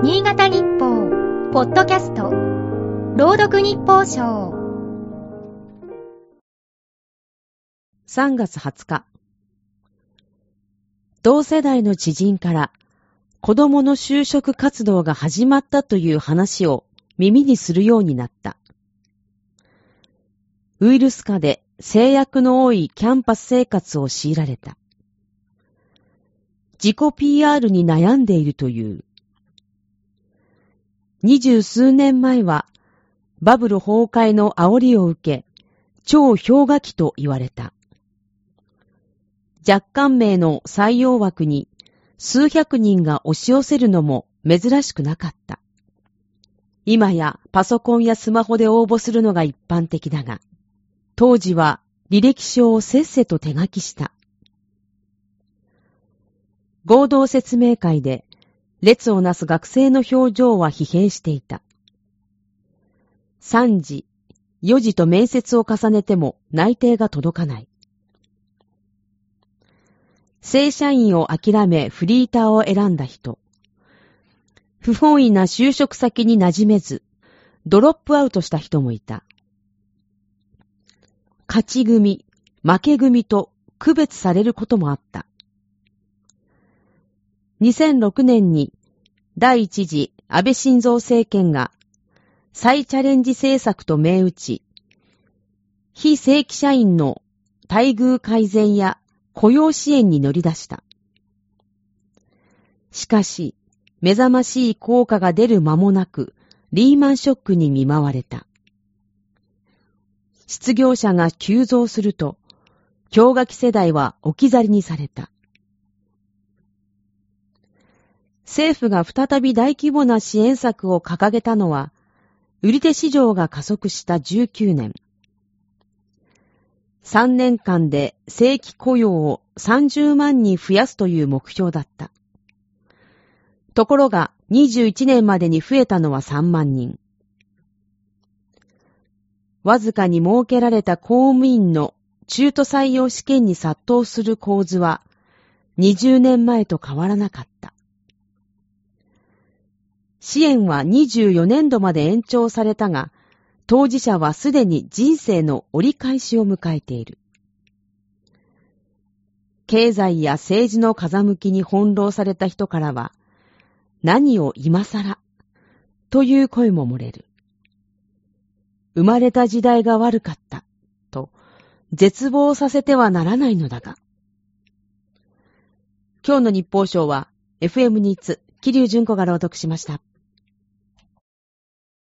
新潟日報、ポッドキャスト、朗読日報賞。3月20日。同世代の知人から子供の就職活動が始まったという話を耳にするようになった。ウイルス禍で制約の多いキャンパス生活を強いられた。自己 PR に悩んでいるという。二十数年前はバブル崩壊の煽りを受け、超氷河期と言われた。若干名の採用枠に数百人が押し寄せるのも珍しくなかった。今やパソコンやスマホで応募するのが一般的だが、当時は履歴書をせっせと手書きした。合同説明会で列をなす学生の表情は疲弊していた。3時、4時と面接を重ねても内定が届かない。正社員を諦めフリーターを選んだ人。不本意な就職先に馴染めず、ドロップアウトした人もいた。勝ち組、負け組と区別されることもあった。2006年に第一次安倍晋三政権が再チャレンジ政策と銘打ち、非正規社員の待遇改善や雇用支援に乗り出した。しかし、目覚ましい効果が出る間もなく、リーマンショックに見舞われた。失業者が急増すると、氷河期世代は置き去りにされた。政府が再び大規模な支援策を掲げたのは、売り手市場が加速した19年。3年間で正規雇用を30万人増やすという目標だった。ところが21年までに増えたのは3万人。わずかに設けられた公務員の中途採用試験に殺到する構図は20年前と変わらなかった。支援は24年度まで延長されたが、当事者はすでに人生の折り返しを迎えている。経済や政治の風向きに翻弄された人からは、何を今更という声も漏れる。生まれた時代が悪かったと絶望させてはならないのだが。今日の日報賞は FM ニーツ、桐生純子が朗読しました。